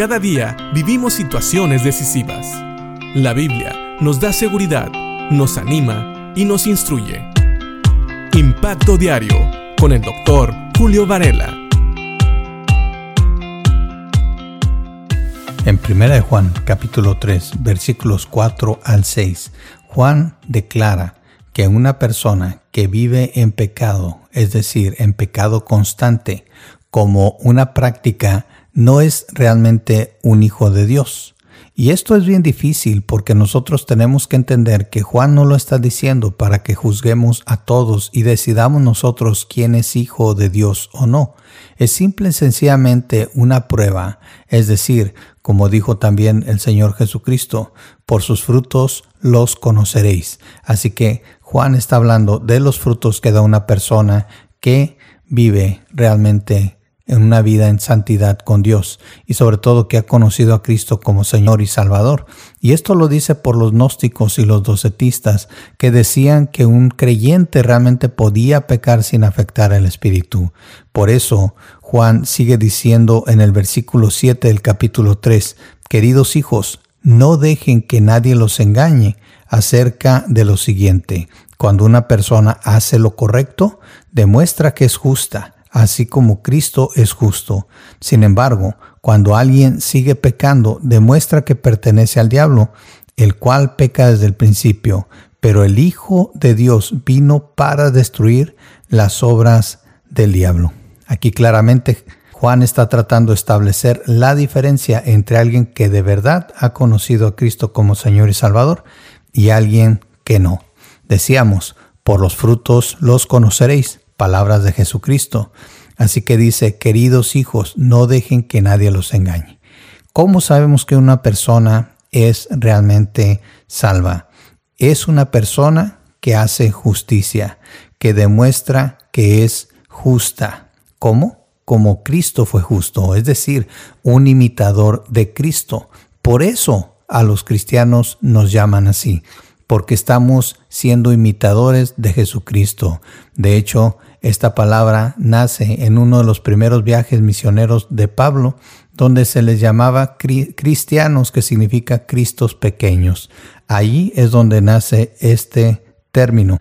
Cada día vivimos situaciones decisivas. La Biblia nos da seguridad, nos anima y nos instruye. Impacto Diario con el doctor Julio Varela. En 1 Juan capítulo 3 versículos 4 al 6, Juan declara que una persona que vive en pecado, es decir, en pecado constante, como una práctica, no es realmente un hijo de Dios. Y esto es bien difícil porque nosotros tenemos que entender que Juan no lo está diciendo para que juzguemos a todos y decidamos nosotros quién es hijo de Dios o no. Es simple y sencillamente una prueba, es decir, como dijo también el Señor Jesucristo, por sus frutos los conoceréis. Así que Juan está hablando de los frutos que da una persona que vive realmente en una vida en santidad con Dios y sobre todo que ha conocido a Cristo como Señor y Salvador. Y esto lo dice por los gnósticos y los docetistas que decían que un creyente realmente podía pecar sin afectar al Espíritu. Por eso Juan sigue diciendo en el versículo 7 del capítulo 3, Queridos hijos, no dejen que nadie los engañe acerca de lo siguiente. Cuando una persona hace lo correcto, demuestra que es justa así como Cristo es justo. Sin embargo, cuando alguien sigue pecando, demuestra que pertenece al diablo, el cual peca desde el principio, pero el Hijo de Dios vino para destruir las obras del diablo. Aquí claramente Juan está tratando de establecer la diferencia entre alguien que de verdad ha conocido a Cristo como Señor y Salvador y alguien que no. Decíamos, por los frutos los conoceréis palabras de Jesucristo. Así que dice, queridos hijos, no dejen que nadie los engañe. ¿Cómo sabemos que una persona es realmente salva? Es una persona que hace justicia, que demuestra que es justa. ¿Cómo? Como Cristo fue justo, es decir, un imitador de Cristo. Por eso a los cristianos nos llaman así, porque estamos siendo imitadores de Jesucristo. De hecho, esta palabra nace en uno de los primeros viajes misioneros de Pablo, donde se les llamaba cristianos, que significa Cristos pequeños. Allí es donde nace este término.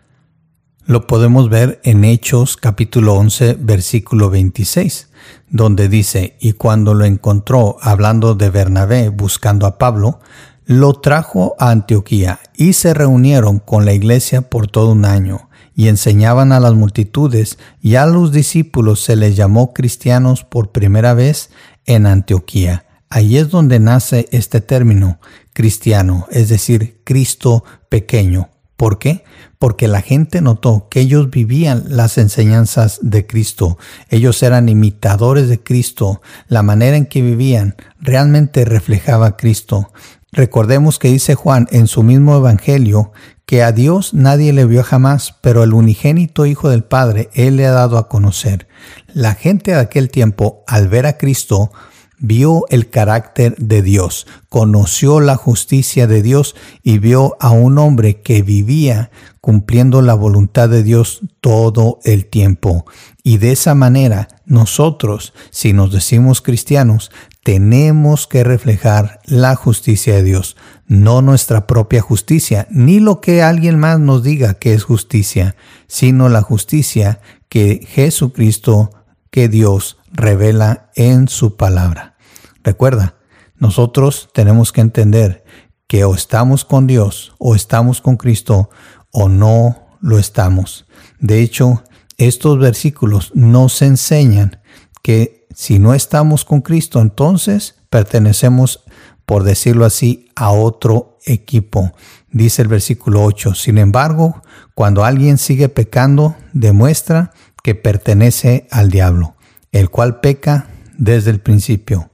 Lo podemos ver en Hechos capítulo 11 versículo 26, donde dice, y cuando lo encontró hablando de Bernabé buscando a Pablo, lo trajo a Antioquía y se reunieron con la iglesia por todo un año y enseñaban a las multitudes, y a los discípulos se les llamó cristianos por primera vez en Antioquía. Ahí es donde nace este término cristiano, es decir, Cristo pequeño. ¿Por qué? Porque la gente notó que ellos vivían las enseñanzas de Cristo, ellos eran imitadores de Cristo, la manera en que vivían realmente reflejaba a Cristo. Recordemos que dice Juan en su mismo Evangelio que a Dios nadie le vio jamás, pero el unigénito Hijo del Padre Él le ha dado a conocer. La gente de aquel tiempo, al ver a Cristo, vio el carácter de Dios, conoció la justicia de Dios y vio a un hombre que vivía cumpliendo la voluntad de Dios todo el tiempo. Y de esa manera, nosotros, si nos decimos cristianos, tenemos que reflejar la justicia de Dios, no nuestra propia justicia, ni lo que alguien más nos diga que es justicia, sino la justicia que Jesucristo, que Dios revela en su palabra. Recuerda, nosotros tenemos que entender que o estamos con Dios o estamos con Cristo o no lo estamos. De hecho, estos versículos nos enseñan que si no estamos con Cristo, entonces pertenecemos, por decirlo así, a otro equipo. Dice el versículo 8, sin embargo, cuando alguien sigue pecando, demuestra que pertenece al diablo, el cual peca desde el principio.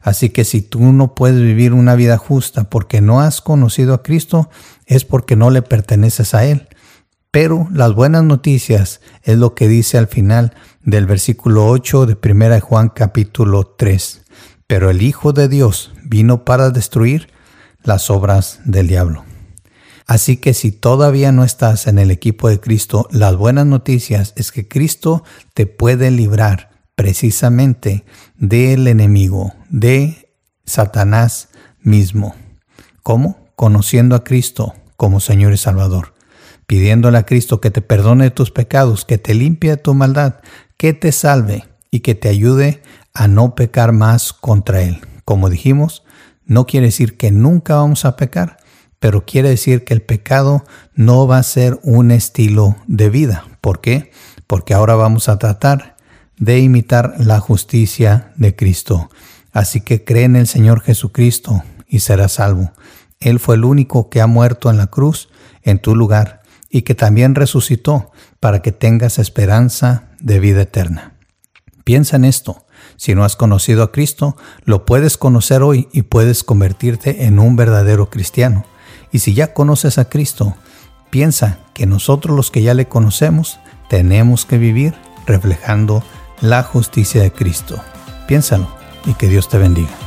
Así que si tú no puedes vivir una vida justa porque no has conocido a Cristo, es porque no le perteneces a Él. Pero las buenas noticias es lo que dice al final del versículo 8 de 1 Juan capítulo 3. Pero el Hijo de Dios vino para destruir las obras del diablo. Así que si todavía no estás en el equipo de Cristo, las buenas noticias es que Cristo te puede librar precisamente del enemigo, de Satanás mismo. ¿Cómo? Conociendo a Cristo como Señor y Salvador, pidiéndole a Cristo que te perdone tus pecados, que te limpie tu maldad, que te salve y que te ayude a no pecar más contra Él. Como dijimos, no quiere decir que nunca vamos a pecar, pero quiere decir que el pecado no va a ser un estilo de vida. ¿Por qué? Porque ahora vamos a tratar de imitar la justicia de Cristo. Así que cree en el Señor Jesucristo y serás salvo. Él fue el único que ha muerto en la cruz en tu lugar y que también resucitó para que tengas esperanza de vida eterna. Piensa en esto. Si no has conocido a Cristo, lo puedes conocer hoy y puedes convertirte en un verdadero cristiano. Y si ya conoces a Cristo, piensa que nosotros los que ya le conocemos tenemos que vivir reflejando la justicia de Cristo. Piénsalo y que Dios te bendiga.